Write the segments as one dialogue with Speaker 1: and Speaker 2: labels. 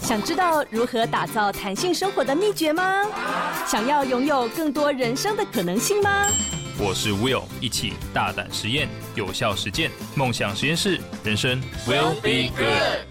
Speaker 1: 想知道如何打造弹性生活的秘诀吗？想要拥有更多人生的可能性吗？
Speaker 2: 我是 Will，一起大胆实验，有效实践，梦想实验室，人生 Will be good。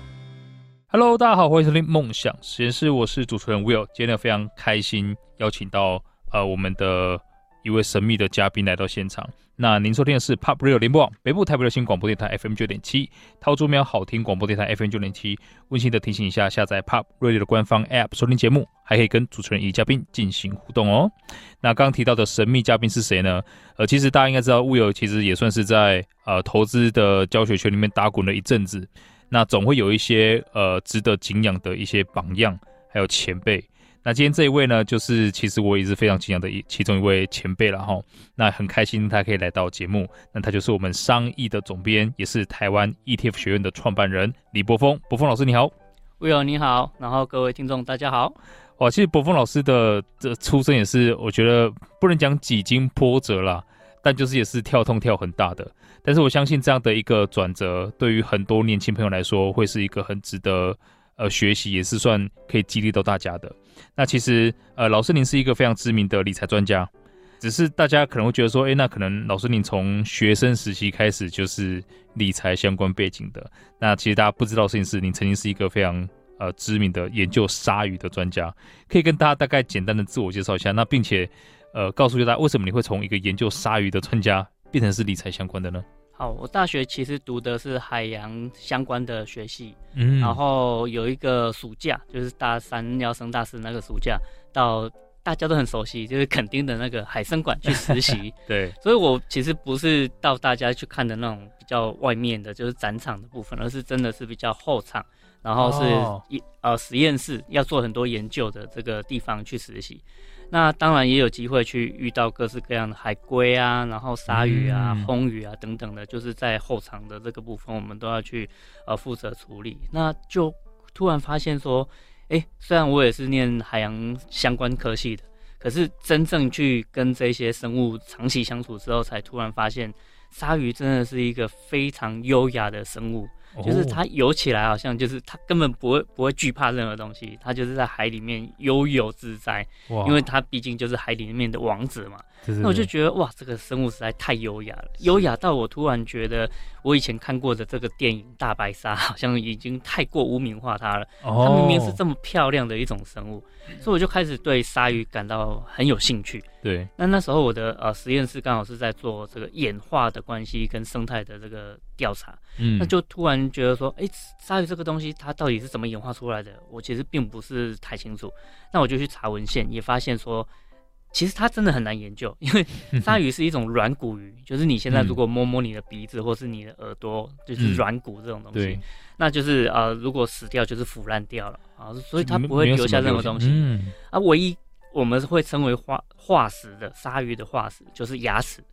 Speaker 2: Hello，大家好，欢迎收听梦想实验室，我是主持人 Will，今天非常开心邀请到呃我们的一位神秘的嘉宾来到现场。那您收听的是 Pop Radio 联播网北部台北流行广播电台 FM 九点七，桃竹苗好听广播电台 FM 九点七。温馨的提醒一下，下载 Pop Radio 的官方 App 收听节目，还可以跟主持人以及嘉宾进行互动哦。那刚刚提到的神秘嘉宾是谁呢？呃，其实大家应该知道，Will 其实也算是在呃投资的教学圈里面打滚了一阵子。那总会有一些呃值得敬仰的一些榜样，还有前辈。那今天这一位呢，就是其实我也是非常敬仰的一其中一位前辈了哈。那很开心他可以来到节目，那他就是我们商议的总编，也是台湾 ETF 学院的创办人李博峰。博峰老师你好
Speaker 3: ，Will 你好，然后各位听众大家好。
Speaker 2: 哇，其实博峰老师的这出生也是，我觉得不能讲几经波折啦，但就是也是跳痛跳很大的。但是我相信这样的一个转折，对于很多年轻朋友来说，会是一个很值得呃学习，也是算可以激励到大家的。那其实，呃，老师您是一个非常知名的理财专家，只是大家可能会觉得说，诶，那可能老师您从学生时期开始就是理财相关背景的。那其实大家不知道的事情是，您曾经是一个非常呃知名的研究鲨鱼的专家，可以跟大家大概简单的自我介绍一下。那并且，呃，告诉大家为什么你会从一个研究鲨鱼的专家变成是理财相关的呢？
Speaker 3: 好，我大学其实读的是海洋相关的学系，嗯，然后有一个暑假，就是大三要升大四那个暑假，到大家都很熟悉，就是垦丁的那个海生馆去实习。
Speaker 2: 对，
Speaker 3: 所以我其实不是到大家去看的那种比较外面的，就是展场的部分，而是真的是比较后场，然后是一、哦、呃实验室要做很多研究的这个地方去实习。那当然也有机会去遇到各式各样的海龟啊，然后鲨鱼啊、魟鱼啊等等的，就是在后场的这个部分，我们都要去呃负责处理。那就突然发现说，哎、欸，虽然我也是念海洋相关科系的，可是真正去跟这些生物长期相处之后，才突然发现，鲨鱼真的是一个非常优雅的生物。就是它游起来，好像就是它根本不会不会惧怕任何东西，它就是在海里面悠游自在。因为它毕竟就是海里面的王子嘛。那我就觉得哇，这个生物实在太优雅了，优雅到我突然觉得，我以前看过的这个电影《大白鲨》好像已经太过污名化它了。哦。它明明是这么漂亮的一种生物，所以我就开始对鲨鱼感到很有兴趣。
Speaker 2: 对。
Speaker 3: 那那时候我的呃实验室刚好是在做这个演化的关系跟生态的这个调查。嗯。那就突然觉得说，哎，鲨鱼这个东西它到底是怎么演化出来的？我其实并不是太清楚。那我就去查文献，也发现说。其实它真的很难研究，因为 鲨鱼是一种软骨鱼，就是你现在如果摸摸你的鼻子或是你的耳朵，就是软骨这种东西，那就是呃，如果死掉就是腐烂掉了啊，所以它不会留下任何东西。嗯啊，唯一我们会称为化化石的鲨鱼的化石就是牙齿，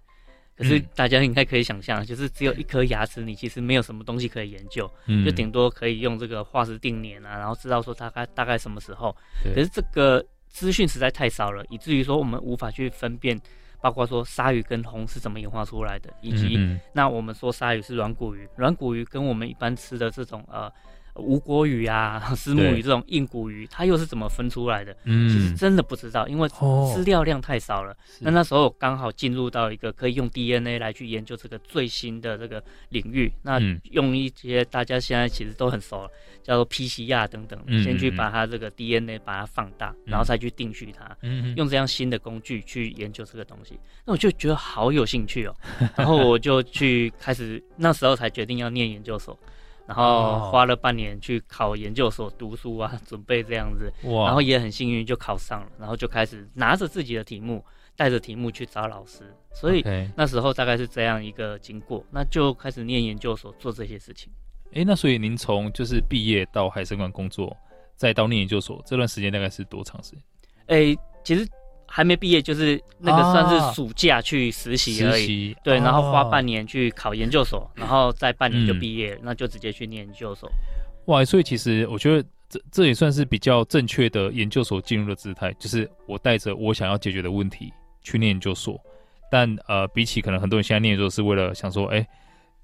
Speaker 3: 可是大家应该可以想象，就是只有一颗牙齿，你其实没有什么东西可以研究，就顶多可以用这个化石定年啊，然后知道说大概大概什么时候，可是这个。资讯实在太少了，以至于说我们无法去分辨，包括说鲨鱼跟红是怎么演化出来的，以及那我们说鲨鱼是软骨鱼，软骨鱼跟我们一般吃的这种呃。吴郭鱼啊，石目鱼这种硬骨鱼，它又是怎么分出来的？嗯，其实真的不知道，因为资料量太少了。那、哦、那时候刚好进入到一个可以用 DNA 来去研究这个最新的这个领域。那用一些大家现在其实都很熟了，叫做 PCR 等等，嗯、先去把它这个 DNA 把它放大，嗯、然后再去定序它。嗯，用这样新的工具去研究这个东西，那我就觉得好有兴趣哦。然后我就去开始，那时候才决定要念研究所。然后花了半年去考研究所读书啊，准备这样子，哇然后也很幸运就考上了，然后就开始拿着自己的题目，带着题目去找老师，所以那时候大概是这样一个经过，那就开始念研究所做这些事情。
Speaker 2: 哎，那所以您从就是毕业到海生馆工作，再到念研究所这段时间大概是多长时间？
Speaker 3: 哎，其实。还没毕业，就是那个算是暑假去实习而已。啊、对，然后花半年去考研究所，然后再半年就毕业，嗯、那就直接去念研究所。
Speaker 2: 哇，所以其实我觉得这这也算是比较正确的研究所进入的姿态，就是我带着我想要解决的问题去念研究所。但呃，比起可能很多人现在念研究所是为了想说，哎，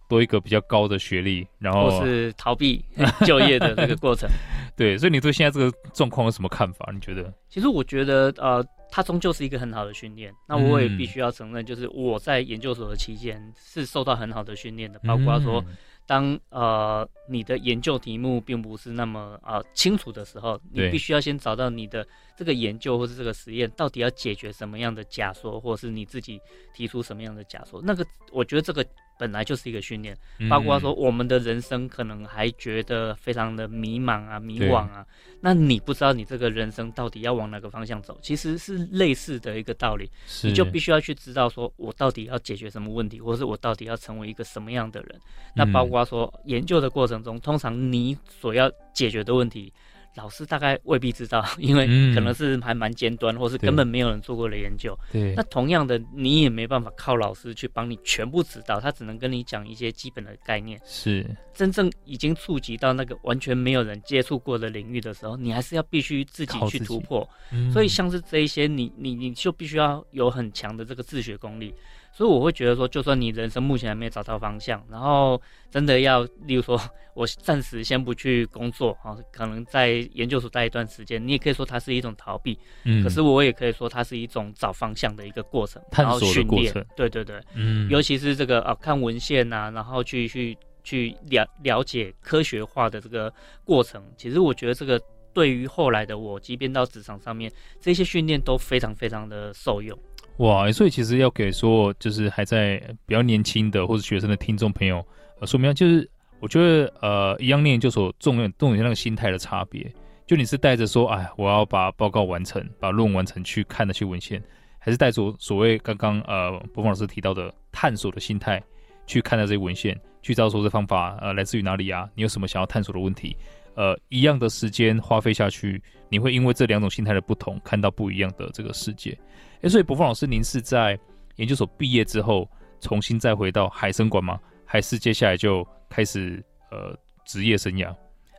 Speaker 2: 多一个比较高的学历，然后
Speaker 3: 或是逃避 就业的那个过程。
Speaker 2: 对，所以你对现在这个状况有什么看法？你觉得？
Speaker 3: 其实我觉得，呃，它终究是一个很好的训练。那我也必须要承认，就是我在研究所的期间是受到很好的训练的，包括说。当呃你的研究题目并不是那么呃清楚的时候，你必须要先找到你的这个研究或是这个实验到底要解决什么样的假说，或是你自己提出什么样的假说。那个我觉得这个本来就是一个训练，包括说我们的人生可能还觉得非常的迷茫啊、迷惘啊，那你不知道你这个人生到底要往哪个方向走，其实是类似的一个道理，你就必须要去知道说我到底要解决什么问题，或是我到底要成为一个什么样的人。那包括说研究的过程中，通常你所要解决的问题。老师大概未必知道，因为可能是还蛮尖端，嗯、或是根本没有人做过的研究。对，那同样的，你也没办法靠老师去帮你全部指导，他只能跟你讲一些基本的概念。是，真正已经触及到那个完全没有人接触过的领域的时候，你还是要必须自己去突破。嗯、所以像是这一些，你你你就必须要有很强的这个自学功力。所以我会觉得说，就算你人生目前还没有找到方向，然后真的要，例如说，我暂时先不去工作啊，可能在研究所待一段时间，你也可以说它是一种逃避，嗯，可是我也可以说它是一种找方向的一个过程，
Speaker 2: 探索的过程，
Speaker 3: 对对对，嗯，尤其是这个啊，看文献呐，然后去去去了了解科学化的这个过程，其实我觉得这个对于后来的我，即便到职场上面，这些训练都非常非常的受用。
Speaker 2: 哇，所以其实要给说，就是还在比较年轻的或者学生的听众朋友，呃，说明就是我觉得呃，一样念研究所重要重点那个心态的差别，就你是带着说，哎，我要把报告完成，把论文完成去看那些文献，还是带着所谓刚刚呃，柏锋老师提到的探索的心态去看待这些文献，去知道说这方法呃来自于哪里啊？你有什么想要探索的问题？呃，一样的时间花费下去，你会因为这两种心态的不同，看到不一样的这个世界。哎，所以柏锋老师，您是在研究所毕业之后，重新再回到海参馆吗？还是接下来就开始呃职业生涯？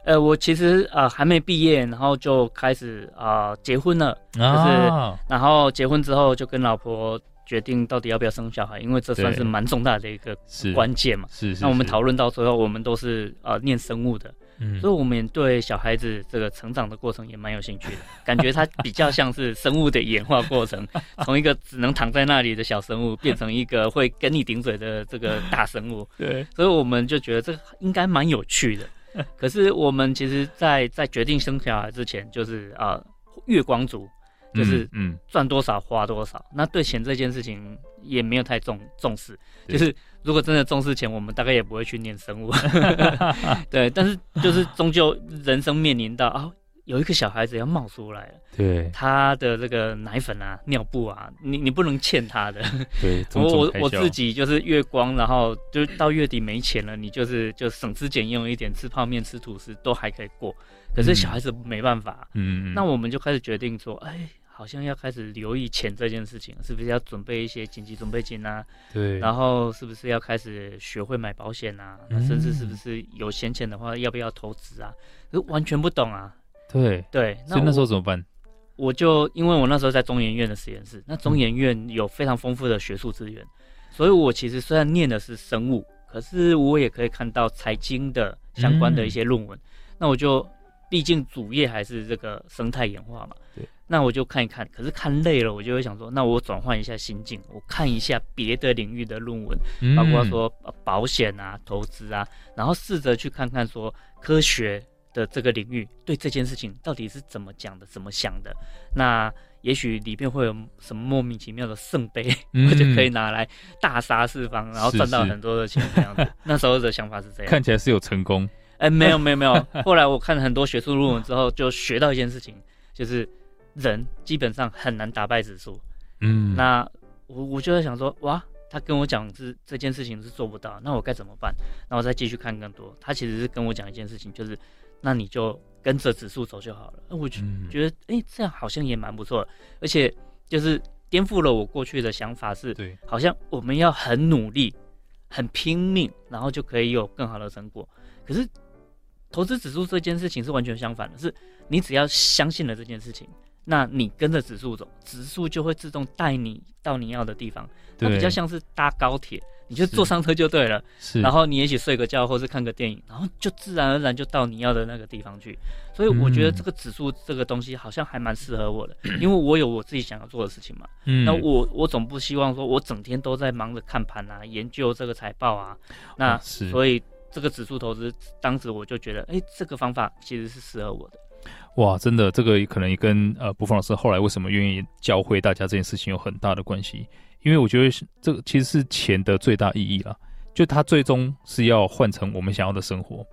Speaker 3: 呃，我其实呃还没毕业，然后就开始啊、呃、结婚了，就是、啊、然后结婚之后就跟老婆决定到底要不要生小孩，因为这算是蛮重大的一个关键嘛。是是，是。那我们讨论到最后，我们都是呃念生物的。嗯，所以我们对小孩子这个成长的过程也蛮有兴趣的，感觉它比较像是生物的演化过程，从一个只能躺在那里的小生物，变成一个会跟你顶嘴的这个大生物。对，所以我们就觉得这个应该蛮有趣的。可是我们其实在，在在决定生小孩之前，就是啊、呃，月光族。就是嗯，赚多少花多少，那对钱这件事情也没有太重重视。就是如果真的重视钱，我们大概也不会去念生物。对，但是就是终究人生面临到啊，有一个小孩子要冒出来了。对，他的这个奶粉啊、尿布啊，你你不能欠他的。对，我我我自己就是月光，然后就到月底没钱了，你就是就省吃俭用一点，吃泡面、吃吐司都还可以过。可是小孩子没办法。嗯，那我们就开始决定说，哎。好像要开始留意钱这件事情，是不是要准备一些紧急准备金啊？对。然后是不是要开始学会买保险啊？嗯、甚至是不是有闲钱的话，要不要投资啊？完全不懂啊。对对。那所以那时候怎么办？我就因为我那时候在中研院的实验室，那中研院有非常丰富的学术资源，嗯、所以我其实虽然念的是生物，可是我也可以看到财经的相关的一些论文。嗯、那我就毕竟主业还是这个生态演化嘛。对。那我就看一看，可是看累了，我就会想说，那我转换一下心境，我看一下别的领域的论文，包括说保险啊、投资啊，然后试着去看看说科学的这个领域对这件事情到底是怎么讲的、怎么想的。那也许里面会有什么莫名其妙的圣杯，我就可以拿来大杀四方，然后赚到很多的钱这样子。那时候的想法是这样，
Speaker 2: 看起来是有成功。
Speaker 3: 哎，没有没有没有，后来我看了很多学术论文之后，就学到一件事情，就是。人基本上很难打败指数，嗯，那我我就在想说，哇，他跟我讲是这件事情是做不到，那我该怎么办？那我再继续看更多。他其实是跟我讲一件事情，就是那你就跟着指数走就好了。那我就觉得，哎、嗯欸，这样好像也蛮不错的，而且就是颠覆了我过去的想法是，对，好像我们要很努力、很拼命，然后就可以有更好的成果。可是投资指数这件事情是完全相反的，是你只要相信了这件事情。那你跟着指数走，指数就会自动带你到你要的地方。它比较像是搭高铁，你就坐上车就对了。
Speaker 2: 是，
Speaker 3: 然后你也许睡个觉，或是看个电影，然后就自然而然就到你要的那个地方去。所以我觉得这个指数这个东西好像还蛮适合我的，嗯、因为我有我自己想要做的事情嘛。嗯，那我我总不希望说我整天都在忙着看盘啊，研究这个财报啊。那是，所以这个指数投资，当时我就觉得，哎，这个方法其实是适合我的。
Speaker 2: 哇，真的，这个可能也跟呃，柏锋老师后来为什么愿意教会大家这件事情有很大的关系。因为我觉得这个其实是钱的最大意义啦，就它最终是要换成我们想要的生活，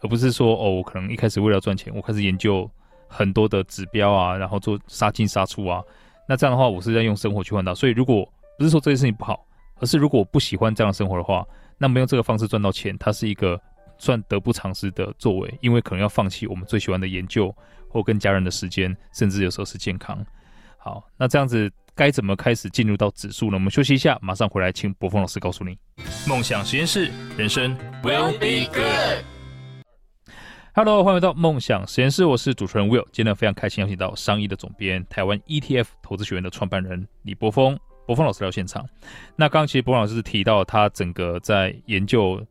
Speaker 2: 而不是说哦，我可能一开始为了赚钱，我开始研究很多的指标啊，然后做杀进杀出啊。那这样的话，我是在用生活去换到。所以如果不是说这件事情不好，而是如果我不喜欢这样的生活的话，那么用这个方式赚到钱，它是一个算得不偿失的作为，因为可能要放弃我们最喜欢的研究。或跟家人的时间，甚至有时候是健康。好，那这样子该怎么开始进入到指数呢？我们休息一下，马上回来，请柏峰老师告诉你。梦想实验室，人生 will be good。Hello，欢迎回到梦想实验室，我是主持人 Will。今天非常开心邀请到商益的总编，台湾 ETF 投资学院的创办人李博峰，博峰老师来到现场。那刚刚其实博峰老师提到他整个在研究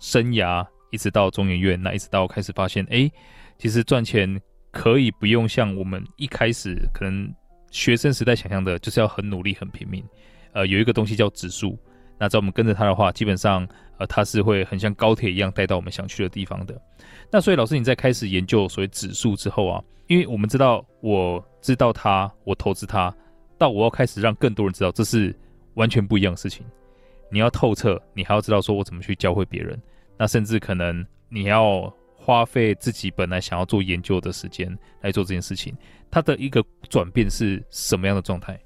Speaker 2: 生涯，一直到中研院，那一直到开始发现，哎，其实赚钱。可以不用像我们一开始可能学生时代想象的，就是要很努力、很拼命。呃，有一个东西叫指数，那在我们跟着它的话，基本上呃，它是会很像高铁一样带到我们想去的地方的。那所以老师你在开始研究所谓指数之后啊，因为我们知道，我知道它，我投资它，到我要开始让更多人知道，这是完全不一样的事情。你要透彻，你还要知道说我怎么去教会别人，那甚至可能你要。花费自己本来想要做研究的时间来做这件事情，它的一个转变是什么样的状态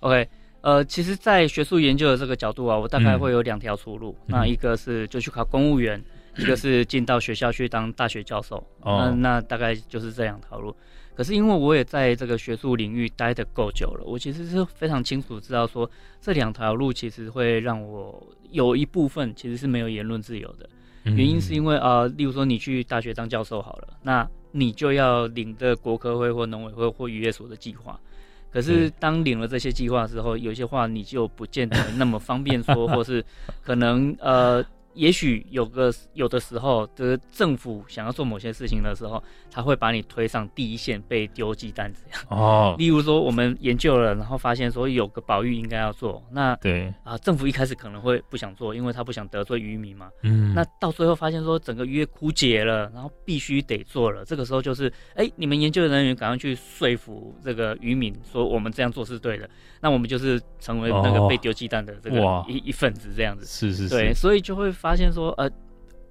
Speaker 3: ？OK，呃，其实，在学术研究的这个角度啊，我大概会有两条出路。嗯、那一个是就去考公务员，嗯、一个是进到学校去当大学教授。哦、那那大概就是这两条路。可是因为我也在这个学术领域待的够久了，我其实是非常清楚知道说，这两条路其实会让我有一部分其实是没有言论自由的。原因是因为啊、呃，例如说你去大学当教授好了，那你就要领着国科会或农委会或渔业所的计划。可是当领了这些计划之后，有些话你就不见得那么方便说，或是可能呃。也许有个有的时候，就是政府想要做某些事情的时候，他会把你推上第一线，被丢鸡蛋这样。哦。例如说，我们研究了，然后发现说有个保育应该要做，那对啊，政府一开始可能会不想做，因为他不想得罪渔民嘛。嗯。那到最后发现说整个渔业枯竭了，然后必须得做了。这个时候就是，哎，你们研究人员赶快去说服这个渔民，说我们这样做是对的。那我们就是成为那个被丢鸡蛋的这个一、哦、一份子这样子。是是是。对，所以就会发。发现说，呃，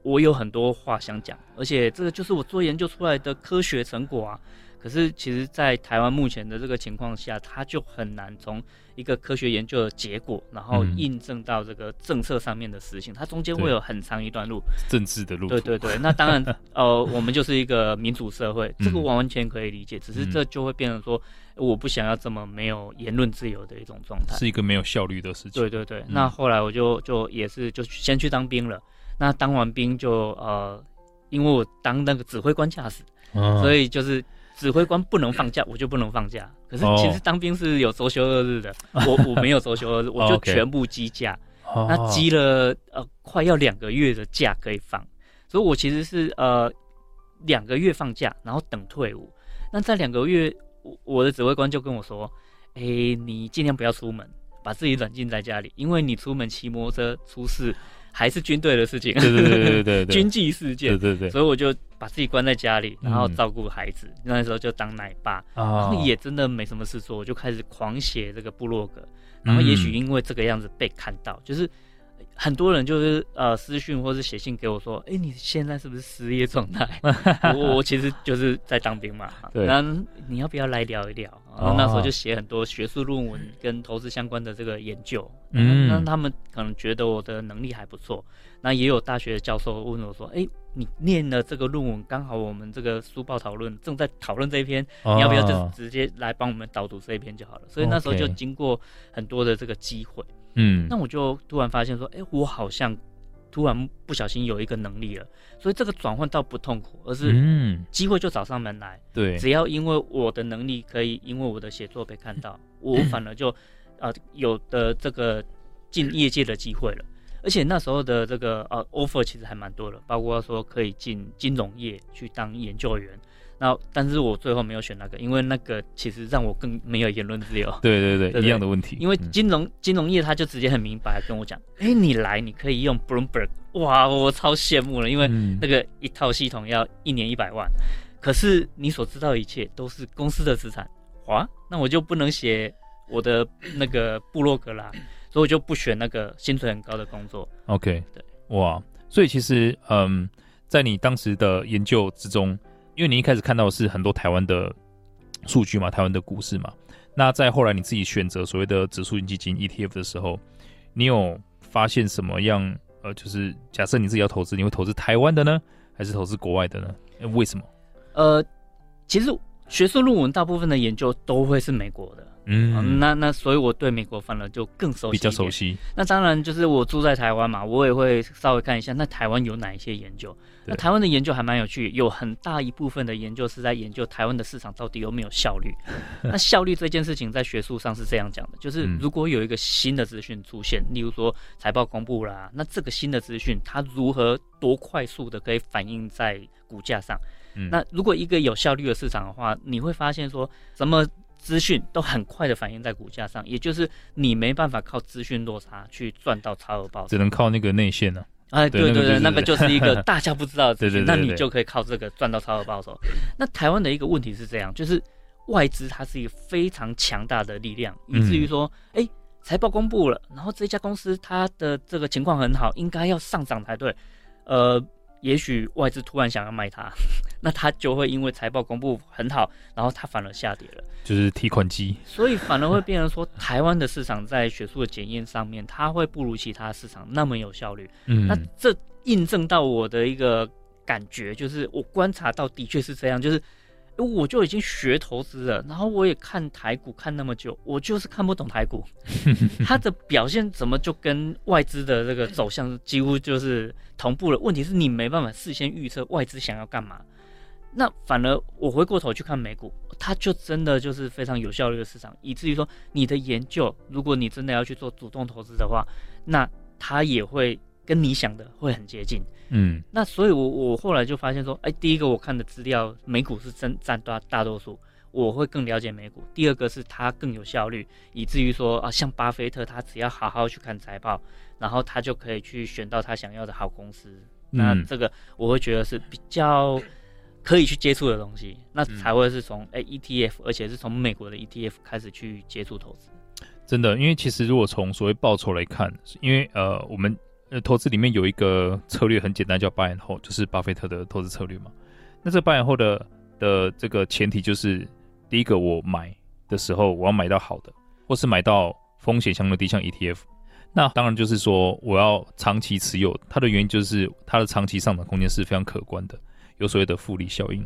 Speaker 3: 我有很多话想讲，而且这个就是我做研究出来的科学成果啊。可是，其实，在台湾目前的这个情况下，它就很难从一个科学研究的结果，然后印证到这个政策上面的实行。它中间会有很长一段路，
Speaker 2: 政治的路。
Speaker 3: 对对对，那当然，呃，我们就是一个民主社会，这个完完全可以理解。只是这就会变成说，我不想要这么没有言论自由的一种状态，
Speaker 2: 是一个没有效率的事情。
Speaker 3: 对对对，那后来我就就也是就先去当兵了。那当完兵就呃，因为我当那个指挥官驾驶，所以就是。指挥官不能放假，我就不能放假。可是其实当兵是有周休二日的，我我没有周休二日，我就全部积假。那积了呃快要两个月的假可以放，所以我其实是呃两个月放假，然后等退伍。那在两个月，我的指挥官就跟我说：“哎，你尽量不要出门，把自己软禁在家里，因为你出门骑摩托车出事。”还是军队的事情，对对对对对，军纪事件，对对对，所以我就把自己关在家里，然后照顾孩子。那时候就当奶爸，然后也真的没什么事做，我就开始狂写这个部落格。然后也许因为这个样子被看到，就是。很多人就是呃私讯或是写信给我说，哎、欸，你现在是不是失业状态？我我其实就是在当兵嘛，对，然后你要不要来聊一聊？然后那时候就写很多学术论文跟投资相关的这个研究，嗯，那他们可能觉得我的能力还不错。那也有大学的教授问我说，哎、欸，你念了这个论文，刚好我们这个书报讨论正在讨论这一篇，你要不要就直接来帮我们导读这一篇就好了？所以那时候就经过很多的这个机会。嗯，那我就突然发现说，哎、欸，我好像突然不小心有一个能力了，所以这个转换倒不痛苦，而是嗯，机会就找上门来。对，只要因为我的能力可以，因为我的写作被看到，我反而就啊、呃、有的这个进业界的机会了。而而且那时候的这个呃 offer 其实还蛮多的，包括说可以进金融业去当研究员。那但是我最后没有选那个，因为那个其实让我更没有言论自由。
Speaker 2: 对对对，对对一样的问题。
Speaker 3: 因为金融、嗯、金融业他就直接很明白跟我讲，哎、欸，你来你可以用 Bloomberg，哇，我超羡慕了，因为那个一套系统要一年一百万，嗯、可是你所知道的一切都是公司的资产，哇，那我就不能写我的那个部落格啦，所以我就不选那个薪水很高的工作。
Speaker 2: OK，对，哇，所以其实嗯，在你当时的研究之中。因为你一开始看到的是很多台湾的数据嘛，台湾的股市嘛，那在后来你自己选择所谓的指数型基金 ETF 的时候，你有发现什么样？呃，就是假设你自己要投资，你会投资台湾的呢，还是投资国外的呢？为什么？
Speaker 3: 呃，其实学术论文大部分的研究都会是美国的。嗯，嗯，那那所以我对美国反而就更熟悉，
Speaker 2: 比较熟悉。
Speaker 3: 那当然就是我住在台湾嘛，我也会稍微看一下，那台湾有哪一些研究？那台湾的研究还蛮有趣，有很大一部分的研究是在研究台湾的市场到底有没有效率。那效率这件事情在学术上是这样讲的，就是如果有一个新的资讯出现，嗯、例如说财报公布啦，那这个新的资讯它如何多快速的可以反映在股价上？嗯、那如果一个有效率的市场的话，你会发现说什么？资讯都很快的反映在股价上，也就是你没办法靠资讯落差去赚到超额报酬，
Speaker 2: 只能靠那个内线呢、
Speaker 3: 啊。哎，对对对，那个就是一个大家不知道的资讯，那你就可以靠这个赚到超额报酬。那台湾的一个问题是这样，就是外资它是一个非常强大的力量，以至于说，哎、嗯，财报公布了，然后这家公司它的这个情况很好，应该要上涨才对，呃。也许外资突然想要卖它，那它就会因为财报公布很好，然后它反而下跌了，
Speaker 2: 就是提款机。
Speaker 3: 所以反而会变成说，台湾的市场在学术的检验上面，它会不如其他市场那么有效率。嗯，那这印证到我的一个感觉，就是我观察到的确是这样，就是。我就已经学投资了，然后我也看台股看那么久，我就是看不懂台股，它的表现怎么就跟外资的这个走向几乎就是同步了？问题是你没办法事先预测外资想要干嘛，那反而我回过头去看美股，它就真的就是非常有效率的市场，以至于说你的研究，如果你真的要去做主动投资的话，那它也会。跟你想的会很接近，嗯，那所以我，我我后来就发现说，哎，第一个我看的资料，美股是占占大大多数，我会更了解美股。第二个是它更有效率，以至于说啊，像巴菲特，他只要好好去看财报，然后他就可以去选到他想要的好公司。嗯、那这个我会觉得是比较可以去接触的东西，那才会是从哎 ETF，而且是从美国的 ETF 开始去接触投资。
Speaker 2: 真的，因为其实如果从所谓报酬来看，因为呃我们。呃，投资里面有一个策略很简单，叫 buy and hold，就是巴菲特的投资策略嘛。那这 buy and hold 的的这个前提就是，第一个我买的时候我要买到好的，或是买到风险相对低，像 ETF。那当然就是说我要长期持有，它的原因就是它的长期上涨空间是非常可观的，有所谓的复利效应。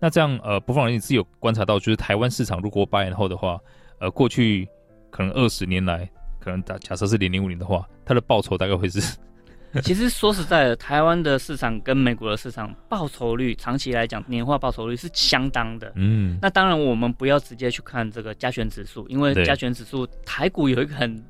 Speaker 2: 那这样呃，不妨你自己有观察到，就是台湾市场如果 buy and hold 的话，呃，过去可能二十年来。可能假假设是零零五零的话，它的报酬大概会是。
Speaker 3: 其实说实在的，台湾的市场跟美国的市场报酬率长期来讲，年化报酬率是相当的。嗯，那当然我们不要直接去看这个加权指数，因为加权指数台股有一个很。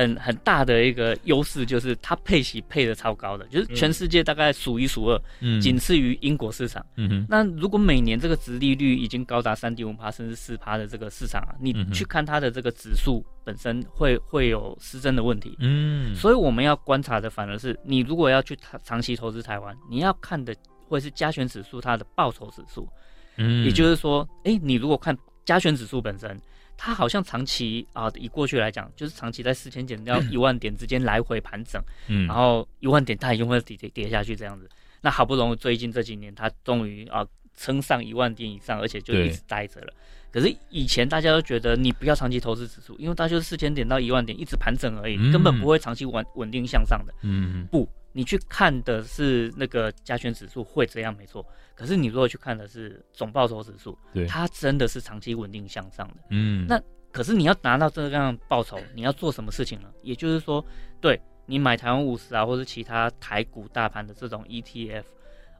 Speaker 3: 很很大的一个优势就是它配息配的超高的，就是全世界大概数一数二，嗯，仅次于英国市场。嗯哼，那如果每年这个值利率已经高达三点五趴甚至四趴的这个市场啊，你去看它的这个指数本身会会有失真的问题。嗯，所以我们要观察的反而是，你如果要去长期投资台湾，你要看的会是加权指数它的报酬指数。嗯，也就是说，哎，你如果看加权指数本身。它好像长期啊，以过去来讲，就是长期在四千点到 一万点之间来回盘整，嗯，然后一万点它一定会跌跌跌下去这样子。那好不容易最近这几年，它终于啊撑上一万点以上，而且就一直待着了。可是以前大家都觉得你不要长期投资指数，因为它就是四千点到一万点一直盘整而已，嗯、根本不会长期稳稳定向上的。嗯，不。你去看的是那个加权指数会这样没错，可是你如果去看的是总报酬指数，对，它真的是长期稳定向上的。嗯，那可是你要拿到这样报酬，你要做什么事情呢？也就是说，对你买台湾五十啊，或者其他台股大盘的这种 ETF，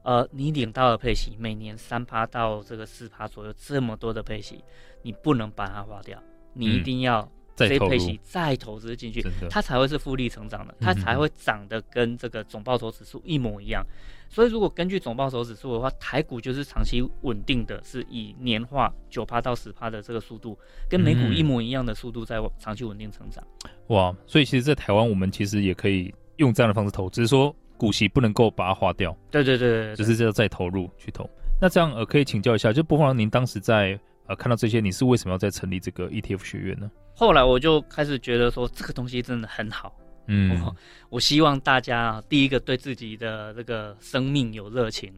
Speaker 3: 呃，你领到的配息每年三趴到这个四趴左右，这么多的配息，你不能把它花掉，你一定要
Speaker 2: 再
Speaker 3: 这配息再投资进去，它才会是复利成长的，它才会涨得跟这个总报酬指数一模一样。所以，如果根据总报酬指数的话，台股就是长期稳定的，是以年化九趴到十趴的这个速度，跟美股一模一样的速度在长期稳定成长。
Speaker 2: 哇！所以，其实，在台湾，我们其实也可以用这样的方式投，只是说股息不能够把它花掉。
Speaker 3: 对对对，对，
Speaker 2: 只是这样再投入去投。那这样呃，可以请教一下，就不妨，您当时在呃看到这些，你是为什么要再成立这个 ETF 学院呢？
Speaker 3: 后来我就开始觉得说，这个东西真的很好。嗯我，我希望大家第一个对自己的这个生命有热情。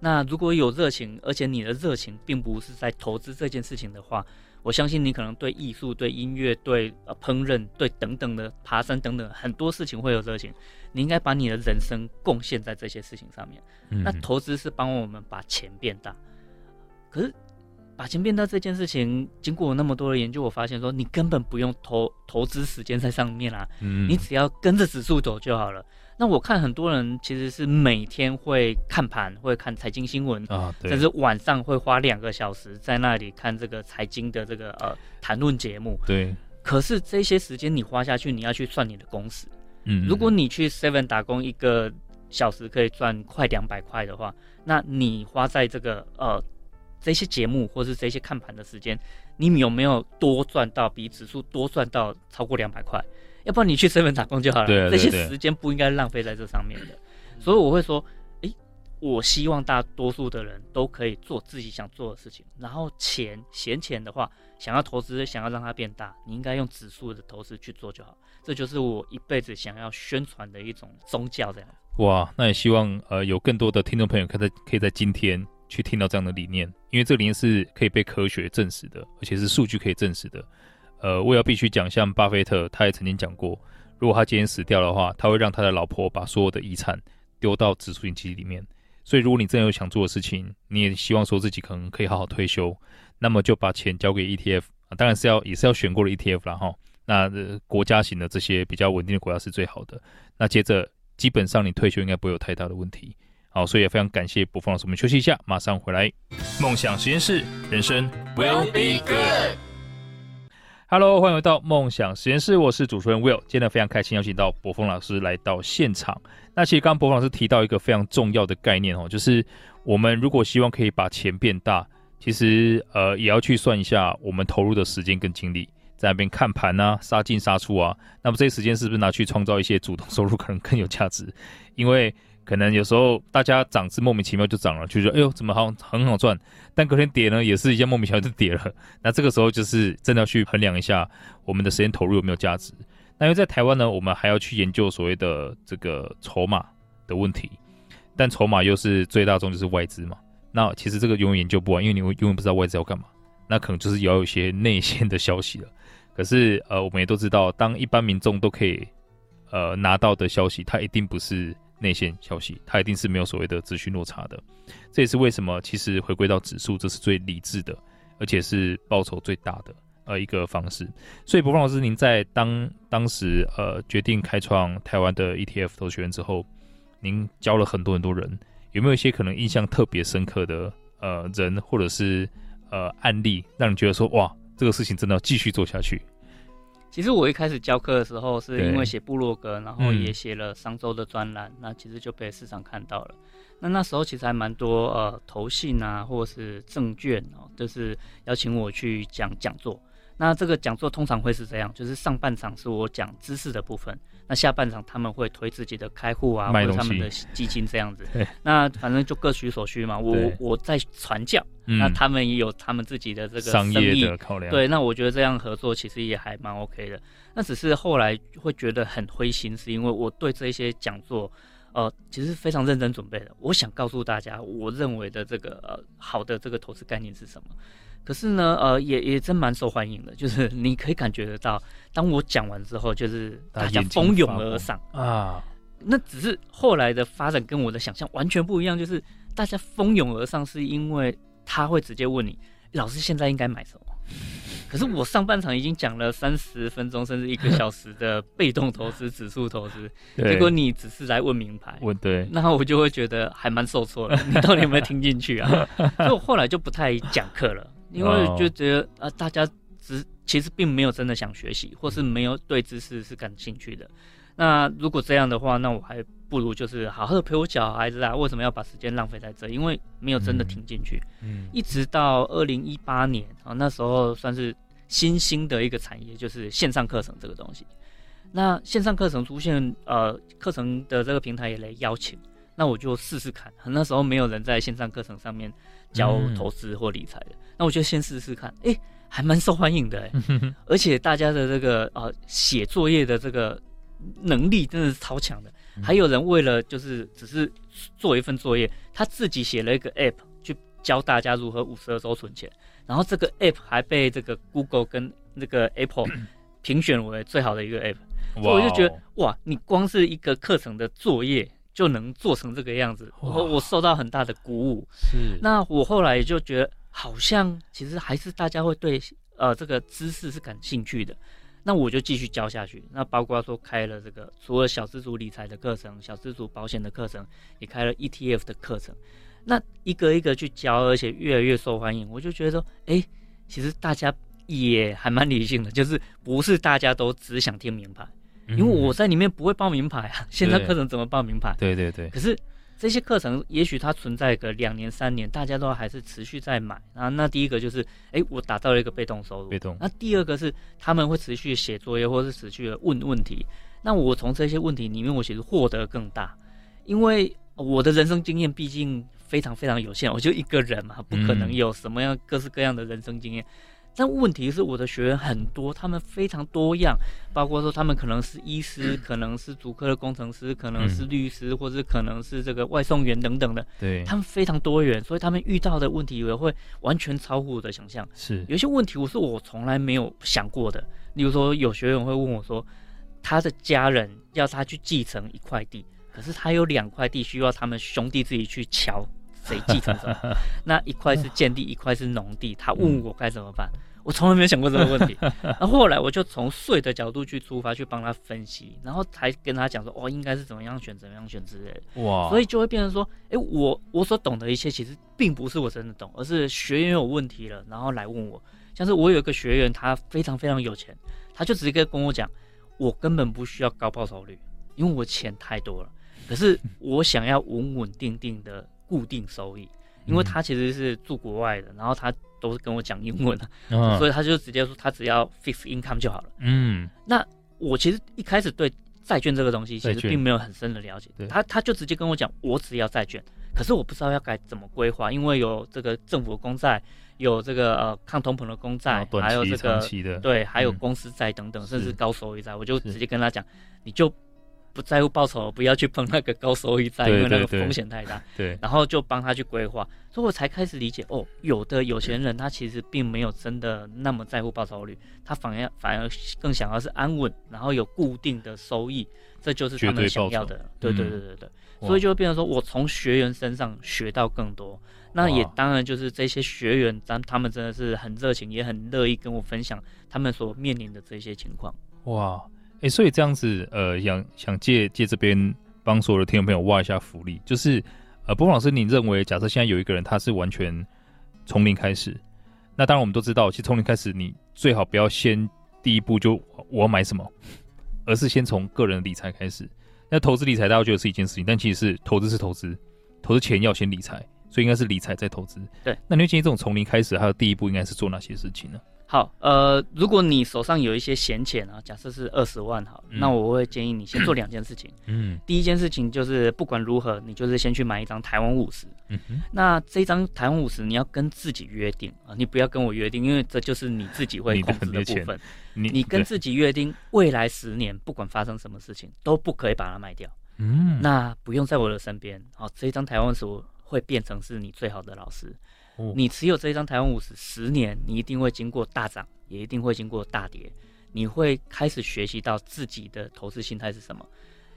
Speaker 3: 那如果有热情，而且你的热情并不是在投资这件事情的话，我相信你可能对艺术、对音乐、对呃烹饪、对等等的爬山等等很多事情会有热情。你应该把你的人生贡献在这些事情上面。嗯、那投资是帮我们把钱变大，可是。把钱变大这件事情，经过我那么多的研究，我发现说你根本不用投投资时间在上面啦，嗯，你只要跟着指数走就好了。那我看很多人其实是每天会看盘，会看财经新闻啊，甚至晚上会花两个小时在那里看这个财经的这个呃谈论节目。
Speaker 2: 对。
Speaker 3: 可是这些时间你花下去，你要去算你的工时。嗯。如果你去 Seven 打工一个小时可以赚快两百块的话，那你花在这个呃。这些节目或是这些看盘的时间，你有没有多赚到比指数多赚到超过两百块？要不然你去身份打工就好了。对，这些时间不应该浪费在这上面的。所以我会说，诶，我希望大多数的人都可以做自己想做的事情。然后钱闲钱的话，想要投资，想要让它变大，你应该用指数的投资去做就好。这就是我一辈子想要宣传的一种宗教这样。
Speaker 2: 哇，那也希望呃有更多的听众朋友可以在可以在今天。去听到这样的理念，因为这个理念是可以被科学证实的，而且是数据可以证实的。呃，我也要必须讲，像巴菲特他也曾经讲过，如果他今天死掉的话，他会让他的老婆把所有的遗产丢到指数型基金里面。所以，如果你真的有想做的事情，你也希望说自己可能可以好好退休，那么就把钱交给 ETF 啊，当然是要也是要选过的 ETF 啦哈。那、国家型的这些比较稳定的国家是最好的。那接着，基本上你退休应该不会有太大的问题。好，所以也非常感谢播放老师，我们休息一下，马上回来。梦想实验室，人生 will be good。Hello，欢迎回到梦想实验室，我是主持人 Will。今天非常开心邀请到博峰老师来到现场。那其实刚刚博峰老师提到一个非常重要的概念哦，就是我们如果希望可以把钱变大，其实呃也要去算一下我们投入的时间跟精力，在那边看盘啊、杀进杀出啊，那么这些时间是不是拿去创造一些主动收入，可能更有价值？因为可能有时候大家涨是莫名其妙就涨了，就说哎呦怎么好很好赚，但隔天跌呢也是一件莫名其妙就跌了。那这个时候就是真的要去衡量一下我们的时间投入有没有价值。那因为在台湾呢，我们还要去研究所谓的这个筹码的问题，但筹码又是最大宗就是外资嘛。那其实这个永远研究不完，因为你永远不知道外资要干嘛。那可能就是要有一些内线的消息了。可是呃，我们也都知道，当一般民众都可以呃拿到的消息，它一定不是。内线消息，它一定是没有所谓的资讯落差的。这也是为什么，其实回归到指数，这是最理智的，而且是报酬最大的呃一个方式。所以，博峰老师，您在当当时呃决定开创台湾的 ETF 投学院之后，您教了很多很多人，有没有一些可能印象特别深刻的呃人，或者是呃案例，让你觉得说哇，这个事情真的要继续做下去？
Speaker 3: 其实我一开始教课的时候，是因为写部落格，然后也写了商周的专栏，嗯，那其实就被市场看到了。那那时候其实还蛮多呃投信啊，或者是证券哦，就是邀请我去讲讲座。那这个讲座通常会是这样，就是上半场是我讲知识的部分。那下半场他们会推自己的开户啊，或者他们的基金这样子。那反正就各取所需嘛。我我在传教，嗯，那他们也有他们自己的这个生意，商业的考量。对，那我觉得这样合作其实也还蛮 OK 的。那只是后来会觉得很灰心，是因为我对这些讲座，呃，其实非常认真准备的。我想告诉大家，我认为的这个呃好的这个投资概念是什么。可是呢，呃，也也真蛮受欢迎的，就是你可以感觉得到，当我讲完之后，就是大家蜂拥而上啊。那只是后来的发展跟我的想象完全不一样，就是大家蜂拥而上，是因为他会直接问你，老师现在应该买什么？可是我上半场已经讲了三十分钟甚至一个小时的被动投资、指数投资，结果你只是来问名牌，
Speaker 2: 问对，
Speaker 3: 那我就会觉得还蛮受挫的。你到底有没有听进去啊？所以我后来就不太讲课了。因为就觉得啊，大家只其实并没有真的想学习，或是没有对知识是感兴趣的。那如果这样的话，那我还不如就是好好的陪我小孩子啊。为什么要把时间浪费在这？因为没有真的听进去。嗯，一直到二零一八年啊，那时候算是新兴的一个产业，就是线上课程这个东西。那线上课程出现，呃，课程的这个平台也来邀请，那我就试试看。那时候没有人在线上课程上面教投资或理财的，那我就先试试看。诶，还蛮受欢迎的，而且大家的这个啊写作业的这个。能力真的是超强的，还有人为了就是只是做一份作业，他自己写了一个 app 去教大家如何五十二周存钱，然后这个 app 还被这个 Google 跟那个 Apple 评选为最好的一个 app，所以我就觉得哇，你光是一个课程的作业就能做成这个样子，我我受到很大的鼓舞。是，那我后来也就觉得好像其实还是大家会对呃这个知识是感兴趣的。那我就继续教下去。那包括说开了这个，除了小资族理财的课程、小资族保险的课程，也开了 ETF 的课程。那一个一个去教，而且越来越受欢迎。我就觉得说，哎、欸，其实大家也还蛮理性的，就是不是大家都只想听名牌，因为我在里面不会报名牌啊。现在课程怎么报名牌？
Speaker 2: 对对对。
Speaker 3: 可是。这些课程也许它存在个两年三年，大家都还是持续在买啊。那第一个就是，哎，我打造了一个被动收入。
Speaker 2: 被动。
Speaker 3: 那第二个是他们会持续写作业，或是持续的问问题。那我从这些问题里面，我其实获得更大，因为我的人生经验毕竟非常非常有限，我就一个人嘛，不可能有什么样各式各样的人生经验。但问题是，我的学员很多，他们非常多样，包括说他们可能是医师，可能是主科的工程师，可能是律师，或者可能是这个外送员等等的。对，他们非常多元，所以他们遇到的问题也会完全超乎我的想象。是，有些问题我是我从来没有想过的。例如说，有学员会问我说，他的家人要他去继承一块地，可是他有两块地需要他们兄弟自己去乔。谁继承什么？那一块是建地，一块是农地。他问我该怎么办，我从来没有想过这个问题。那后后来我就从税的角度去出发，去帮他分析，然后才跟他讲说，哦，应该是怎么样选，怎么样选之类的。哇！所以就会变成说，哎，我我所懂的一切，其实并不是我真的懂，而是学员有问题了，然后来问我。像是我有一个学员，他非常非常有钱，他就直接跟我讲，我根本不需要高报酬率，因为我钱太多了。可是我想要稳稳定定的。固定收益，因为他其实是住国外的，然后他都是跟我讲英文的，嗯、所以他就直接说他只要 fixed income 就好了。嗯，那我其实一开始对债券这个东西其实并没有很深的了解，他他就直接跟我讲，我只要债券，可是我不知道要该怎么规划，因为有这个政府的公债，有这个呃抗通膨的公债，还有这个对，还有公司债等等，嗯、甚至高收益债，我就直接跟他讲，你就。不在乎报酬，不要去碰那个高收益债，因为那个风险太大。对，然后就帮他去规划，所以我才开始理解哦，有的有钱人他其实并没有真的那么在乎报酬率，他反而反而更想要是安稳，然后有固定的收益，这就是他们想要的。对对对对对，嗯、所以就会变成说我从学员身上学到更多，那也当然就是这些学员，咱他们真的是很热情，也很乐意跟我分享他们所面临的这些情况。哇。哎、欸，所以这样子，呃，想想借借这边帮所有的听众朋友挖一下福利，就是，呃，波峰老师，你认为，假设现在有一个人他是完全从零开始，那当然我们都知道，其实从零开始，你最好不要先第一步就我要买什么，而是先从个人理财开始。那投资理财大家觉得是一件事情，但其实是投资是投资，投资前要先理财，所以应该是理财再投资。对，那你会建议这种从零开始，还有第一步应该是做哪些事情呢？好，呃，如果你手上有一些闲钱啊，假设是二十万好，嗯、那我会建议你先做两件事情。嗯，第一件事情就是不管如何，你就是先去买一张台湾五十。嗯哼，那这张台湾五十你要跟自己约定啊，你不要跟我约定，因为这就是你自己会控制的部分。你你跟自己约定，未来十年不管发生什么事情都不可以把它卖掉。嗯，那不用在我的身边。好，这张台湾五十会变成是你最好的老师。你持有这一张台湾五十十年，你一定会经过大涨，也一定会经过大跌。你会开始学习到自己的投资心态是什么。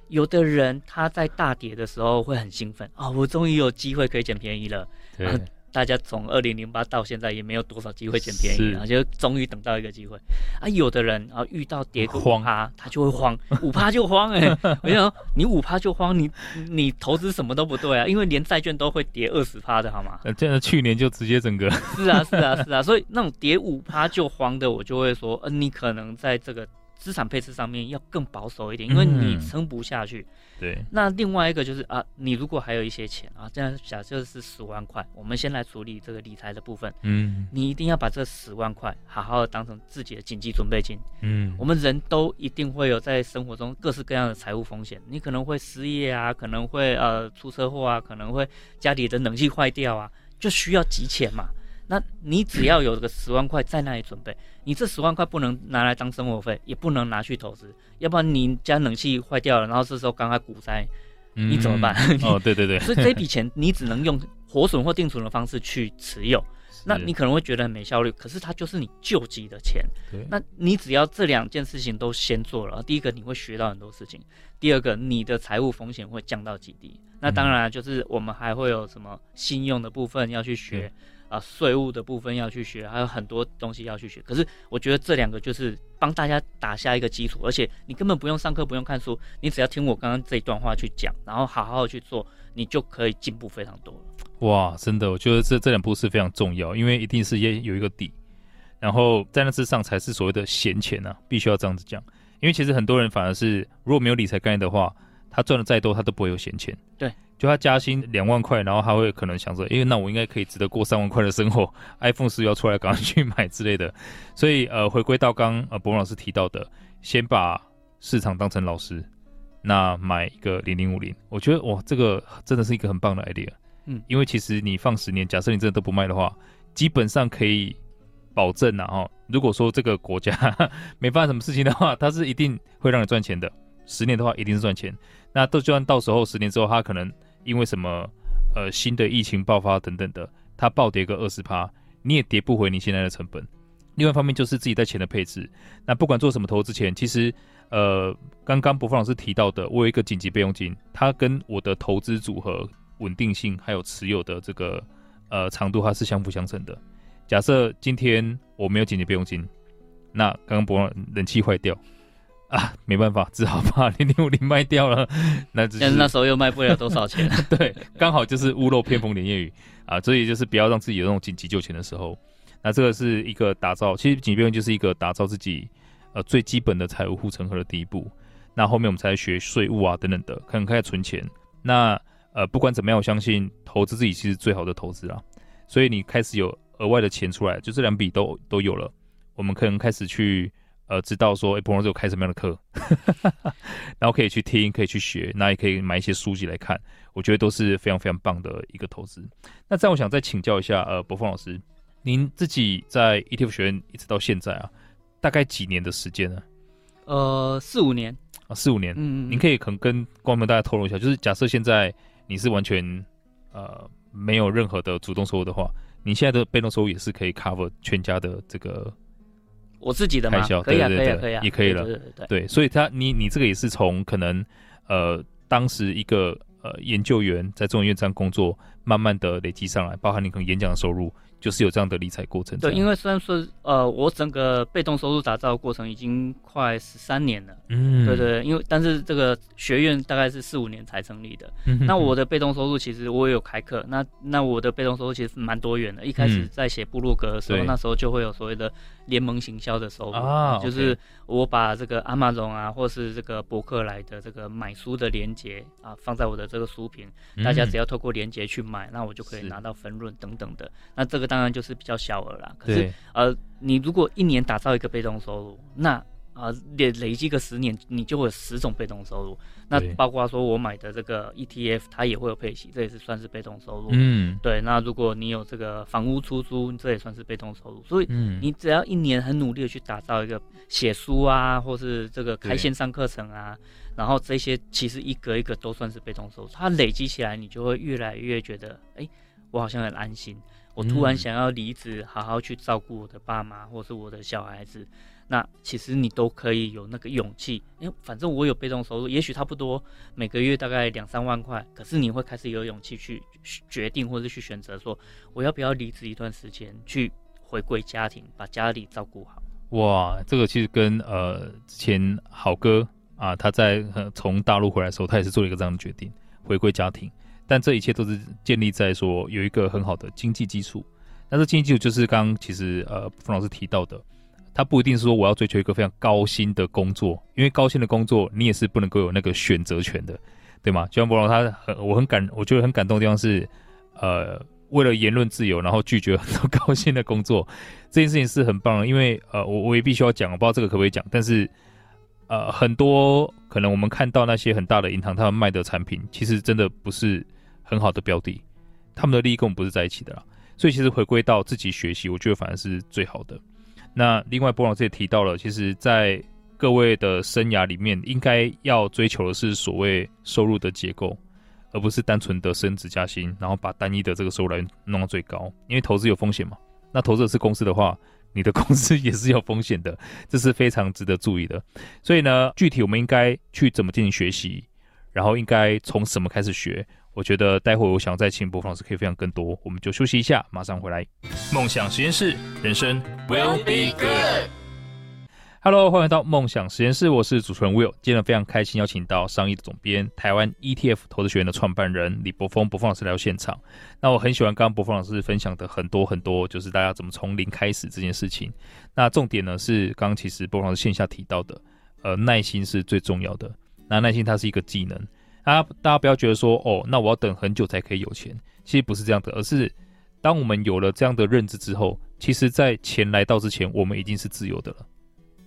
Speaker 3: 有的人他在大跌的时候会很兴奋啊、哦，我终于有机会可以捡便宜了。啊。大家从二零零八到现在也没有多少机会捡便宜啊，就终于等到一个机会啊。有的人啊遇到跌个五趴，他就会慌，五趴就慌哎、欸。我想你五趴就慌，你你投资什么都不对啊，因为连债券都会跌二十趴的好吗？
Speaker 2: 这样去年就直接整个
Speaker 3: 是啊是啊是啊，所以那种跌五趴就慌的，我就会说，呃，你可能在这个。资产配置上面要更保守一点，因为你撑不下去。
Speaker 2: 嗯、对。那
Speaker 3: 另外一个就是啊，你如果还有一些钱啊，这样假设是十万块，我们先来处理这个理财的部分。嗯。你一定要把这十万块好好的当成自己的紧急准备金。嗯。我们人都一定会有在生活中各式各样的财务风险，你可能会失业啊，可能会呃出车祸啊，可能会家里的冷气坏掉啊，就需要急钱嘛。那你只要有个十万块在那里准备，你这十万块不能拿来当生活费，也不能拿去投资，要不然你家冷气坏掉了，然后这时候刚刚股灾，你怎么办？
Speaker 2: 嗯、哦，对对对，
Speaker 3: 所以这笔钱你只能用活损或定存的方式去持有。那你可能会觉得很没效率，可是它就是你救急的钱。那你只要这两件事情都先做了，第一个你会学到很多事情，第二个你的财务风险会降到极低。那当然就是我们还会有什么信用的部分要去学。啊，税务的部分要去学，还有很多东西要去学。可是我觉得这两个就是帮大家打下一个基础，而且你根本不用上课，不用看书，你只要听我刚刚这一段话去讲，然后好好去做，你就可以进步非常多了。
Speaker 2: 哇，真的，我觉得这这两步是非常重要，因为一定是也有一个底，然后在那之上才是所谓的闲钱啊，必须要这样子讲。因为其实很多人反而是如果没有理财概念的话，他赚的再多，他都不会有闲钱。
Speaker 3: 对。
Speaker 2: 就他加薪两万块，然后他会可能想着，哎，那我应该可以值得过三万块的生活，iPhone 十要出来赶快去买之类的。所以呃，回归到刚呃伯文老师提到的，先把市场当成老师，那买一个零零五零，我觉得哇，这个真的是一个很棒的 idea。嗯，因为其实你放十年，假设你真的都不卖的话，基本上可以保证呐，哈，如果说这个国家 没发生什么事情的话，它是一定会让你赚钱的。十年的话，一定是赚钱。那都就算到时候十年之后，它可能。因为什么，呃，新的疫情爆发等等的，它暴跌个二十趴，你也跌不回你现在的成本。另外一方面就是自己在钱的配置。那不管做什么投资前，其实，呃，刚刚博峰老师提到的，我有一个紧急备用金，它跟我的投资组合稳定性还有持有的这个呃长度，它是相辅相成的。假设今天我没有紧急备用金，那刚刚博峰冷气坏掉。啊，没办法，只好把零零五零卖掉了。那只是
Speaker 3: 那时候又卖不了多少钱。
Speaker 2: 对，刚好就是屋漏偏逢连夜雨啊，所以就是不要让自己有那种紧急救钱的时候。那这个是一个打造，其实紧急备用就是一个打造自己呃最基本的财务护城河的第一步。那后面我们才学税务啊等等的，可能开始存钱。那呃不管怎么样，我相信投资自己其实最好的投资啦。所以你开始有额外的钱出来，就这两笔都都有了，我们可能开始去。呃，知道说，哎，博龙有开什么样的课，然后可以去听，可以去学，那也可以买一些书籍来看，我觉得都是非常非常棒的一个投资。那这样，我想再请教一下，呃，博峰老师，您自己在 ETF 学院一直到现在啊，大概几年的时间呢？
Speaker 3: 呃，四五年
Speaker 2: 啊，四五年。嗯嗯。您可以可能跟观众们大家透露一下，就是假设现在你是完全呃没有任何的主动收入的话，你现在的被动收入也是可以 cover 全家的这个。
Speaker 3: 我自己的开销，
Speaker 2: 可以啊，可以
Speaker 3: 啊，可以啊，
Speaker 2: 也可以了，对对对，对，所以他你你这个也是从可能呃当时一个呃研究员在中研院这样工作，慢慢的累积上来，包含你可能演讲的收入。就是有这样的理财过程。
Speaker 3: 对，因为虽然说，呃，我整个被动收入打造的过程已经快十三年了。嗯，对对，因为但是这个学院大概是四五年才成立的。嗯，那我的被动收入其实我也有开课，那那我的被动收入其实蛮多元的。一开始在写部落格的时候，嗯，那时候就会有所谓的联盟行销的收入啊，就是我把这个 Amazon 啊，或是这个博客来的这个买书的链接啊，放在我的这个书评，嗯，大家只要透过链接去买，那我就可以拿到分润等等的。那这个。当然就是比较小额啦，可是呃，你如果一年打造一个被动收入，那啊累累积个十年，你就会有十种被动收入。那包括说我买的这个 ETF，它也会有配息，这也是算是被动收入。嗯，对。那如果你有这个房屋出租，这也算是被动收入。所以，你只要一年很努力的去打造一个写书啊，或是这个开线上课程啊，然后这些其实一个一个都算是被动收入。它累积起来，你就会越来越觉得，哎、欸，我好像很安心。我突然想要离职，好好去照顾我的爸妈，或是我的小孩子，那其实你都可以有那个勇气，因为反正我有被动收入，也许差不多每个月大概两三万块，可是你会开始有勇气去决定或者去选择说，我要不要离职一段时间，去回归家庭，把家里照顾好。
Speaker 2: 哇，这个其实跟呃之前好哥啊，他在从大陆回来的时候，他也是做了一个这样的决定，回归家庭。但这一切都是建立在说有一个很好的经济基础。那这经济基础就是刚刚其实呃冯老师提到的。他不一定是说我要追求一个非常高薪的工作，因为高薪的工作你也是不能够有那个选择权的，对吗？就像博龙他很我很感，我觉得很感动的地方是，呃，为了言论自由，然后拒绝很多高薪的工作，这件事情是很棒的。因为呃，我我也必须要讲，我不知道这个可不可以讲，但是呃，很多可能我们看到那些很大的银行，他们卖的产品其实真的不是很好的标的，他们的利益跟我们不是在一起的啦。所以其实回归到自己学习，我觉得反而是最好的。那另外，波老师也提到了，其实，在各位的生涯里面，应该要追求的是所谓收入的结构，而不是单纯的升职加薪，然后把单一的这个收入来弄到最高。因为投资有风险嘛，那投资的是公司的话，你的公司也是有风险的，这是非常值得注意的。所以呢，具体我们应该去怎么进行学习，然后应该从什么开始学？我觉得待会我想再请博老师可以分享更多，我们就休息一下，马上回来。梦想实验室，人生 will be good。Hello，欢迎到梦想实验室，我是主持人 Will。今天非常开心邀请到商益的总编、台湾 ETF 投资学院的创办人李柏峰博锋老师来到现场。那我很喜欢刚刚柏锋老师分享的很多很多，就是大家怎么从零开始这件事情。那重点呢是刚刚其实柏锋老师线下提到的，呃，耐心是最重要的。那耐心它是一个技能。大家，大家不要觉得说，哦，那我要等很久才可以有钱。其实不是这样的，而是当我们有了这样的认知之后，其实，在钱来到之前，我们已经是自由的了。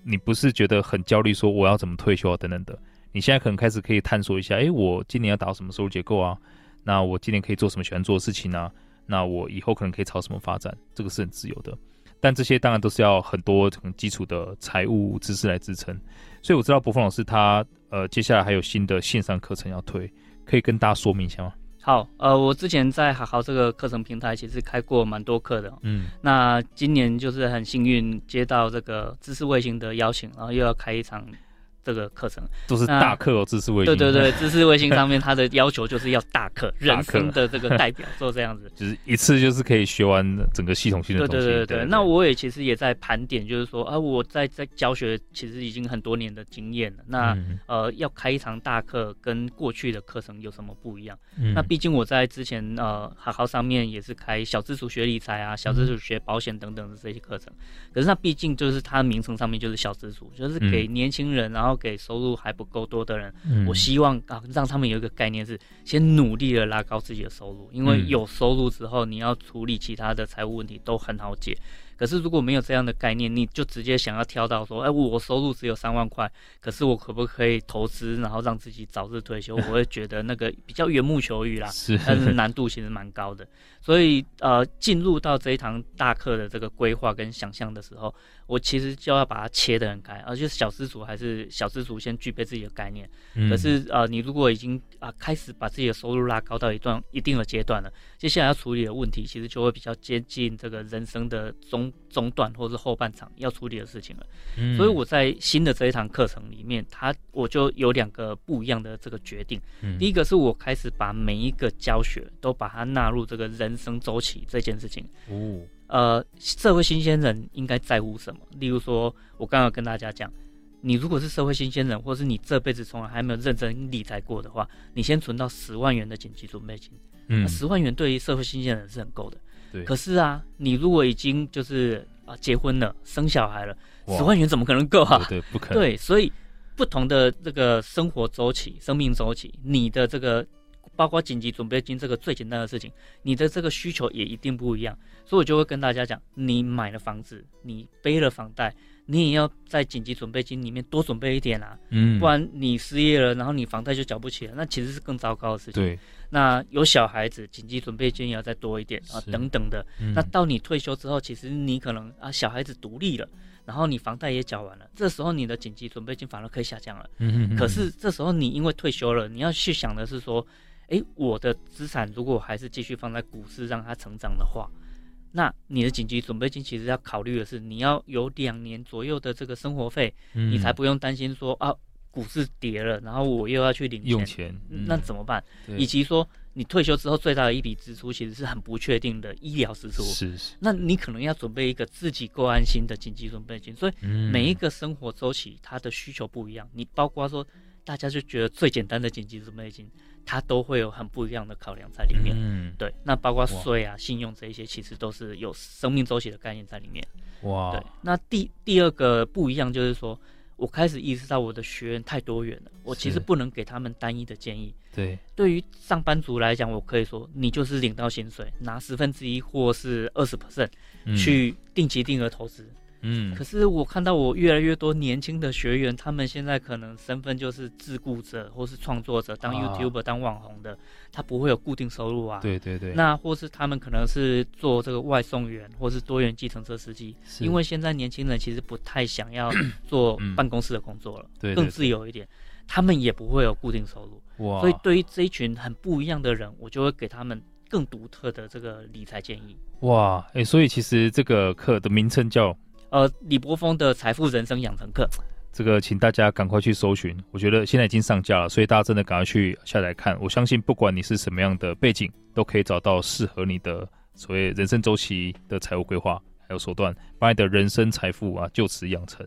Speaker 2: 你不是觉得很焦虑，说我要怎么退休啊等等的。你现在可能开始可以探索一下，诶，我今年要达到什么收入结构啊？那我今年可以做什么喜欢做的事情啊？那我以后可能可以朝什么发展？这个是很自由的。但这些当然都是要很多很基础的财务知识来支撑。所以我知道博峰老师他。呃，接下来还有新的线上课程要推，可以跟大家说明一下吗？
Speaker 3: 好，呃，我之前在好好这个课程平台其实开过蛮多课的，嗯，那今年就是很幸运接到这个知识卫星的邀请，然后又要开一场。这个课程
Speaker 2: 都是大课哦，知识卫星。
Speaker 3: 对对对，知识卫星上面它的要求就是要 大课，人生的这个代表做这样子，
Speaker 2: 就是一次就是可以学完整个系统性的东西。
Speaker 3: 对对对对，那我也其实也在盘点，就是说啊，我在在教学其实已经很多年的经验了。那呃，要开一场大课，跟过去的课程有什么不一样？那毕竟我在之前呃，好好上面也是开小资族学理财啊，小资族学保险等等的这些课程。可是那毕竟就是它名称上面就是小资族，就是给年轻人，然后。给收入还不够多的人，嗯、我希望啊，让他们有一个概念是，先努力的拉高自己的收入，因为有收入之后，你要处理其他的财务问题都很好解。可是如果没有这样的概念，你就直接想要挑到说，哎，我收入只有三万块，可是我可不可以投资，然后让自己早日退休？我会觉得那个比较缘木求鱼啦，是，但是难度其实蛮高的。所以呃，进入到这一堂大课的这个规划跟想象的时候，我其实就要把它切得很开，而且小资族还是小资族先具备自己的概念。可是呃，你如果已经啊开始把自己的收入拉高到一段一定的阶段了，接下来要处理的问题，其实就会比较接近这个人生的中。中段或是后半场要处理的事情了，嗯，所以我在新的这一堂课程里面，它我就有两个不一样的这个决定。嗯，第一个是我开始把每一个教学都把它纳入这个人生周期这件事情。哦，呃，社会新鲜人应该在乎什么？例如说，我刚刚跟大家讲，你如果是社会新鲜人，或是你这辈子从来还没有认真理财过的话，你先存到十万元的紧急准备金。嗯，十万元对于社会新鲜人是很够的。对，可是啊，你如果已经就是啊结婚了，生小孩了，十万元怎么可能够啊？
Speaker 2: 对，对，不可能。
Speaker 3: 对，所以不同的这个生活周期、生命周期，你的这个包括紧急准备金这个最简单的事情，你的这个需求也一定不一样。所以我就会跟大家讲，你买了房子，你背了房贷。你也要在紧急准备金里面多准备一点啊，嗯，不然你失业了，然后你房贷就缴不起了，那其实是更糟糕的事情。对，那有小孩子，紧急准备金也要再多一点啊，等等的。嗯，那到你退休之后，其实你可能啊，小孩子独立了，然后你房贷也缴完了，这时候你的紧急准备金反而可以下降了。嗯哼哼。可是这时候你因为退休了，你要去想的是说，诶，我的资产如果还是继续放在股市让它成长的话。那你的紧急准备金其实要考虑的是，你要有两年左右的这个生活费，嗯、你才不用担心说啊，股市跌了，然后我又要去领钱，
Speaker 2: 用钱，
Speaker 3: 嗯、那怎么办？以及说你退休之后最大的一笔支出其实是很不确定的医疗支出，
Speaker 2: 是是，
Speaker 3: 那你可能要准备一个自己够安心的紧急准备金。所以每一个生活周期它的需求不一样，你包括说大家就觉得最简单的紧急准备金。它都会有很不一样的考量在里面，嗯，对，那包括税啊、信用这一些，其实都是有生命周期的概念在里面。哇，对，那第第二个不一样就是说，我开始意识到我的学员太多元了，我其实不能给他们单一的建议。
Speaker 2: 对，
Speaker 3: 对于上班族来讲，我可以说，你就是领到薪水，拿十分之一或是二十 percent 去定期定额投资。嗯，可是我看到我越来越多年轻的学员，他们现在可能身份就是自雇者或是创作者，当 YouTuber、当网红的，他不会有固定收入啊。
Speaker 2: 对对对。
Speaker 3: 那或是他们可能是做这个外送员，或是多元计程车司机，因为现在年轻人其实不太想要 做办公室的工作了，对，更自由一点，他们也不会有固定收入。哇。所以对于这一群很不一样的人，我就会给他们更独特的这个理财建议。
Speaker 2: 哇，哎，所以其实这个课的名称叫。
Speaker 3: 呃，李柏锋的财富人生养成课，
Speaker 2: 这个请大家赶快去搜寻。我觉得现在已经上架了，所以大家真的赶快去下载看。我相信，不管你是什么样的背景，都可以找到适合你的所谓人生周期的财务规划，还有手段，把你的人生财富啊就此养成。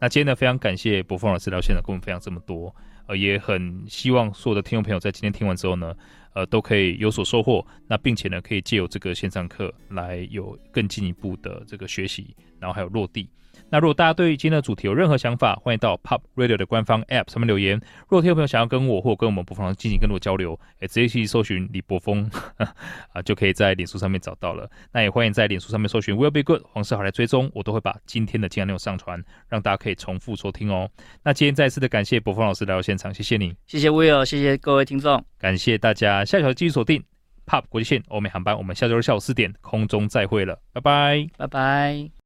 Speaker 2: 那今天呢，非常感谢柏锋老师到现场跟我们分享这么多，呃，也很希望所有的听众朋友在今天听完之后呢，呃，都可以有所收获。那并且呢，可以借由这个线上课来有更进一步的这个学习。然后还有落地。那如果大家对于今天的主题有任何想法，欢迎到 Pop Radio 的官方 App 上面留言。如果听众朋友想要跟我或跟我们播放进行更多交流，也，直接去搜寻李博峰 啊，就可以在脸书上面找到了。那也欢迎在脸书上面搜寻 Will Be Good 黄世豪来追踪，我都会把今天的精华内容上传，让大家可以重复收听哦。那今天再次的感谢柏锋老师来到现场，谢谢你，
Speaker 3: 谢谢 Will，谢谢各位听众，
Speaker 2: 感谢大家，下条继续锁定 Pop 国际线欧美航班，我们下周日下午四点空中再会了，拜拜，
Speaker 3: 拜拜。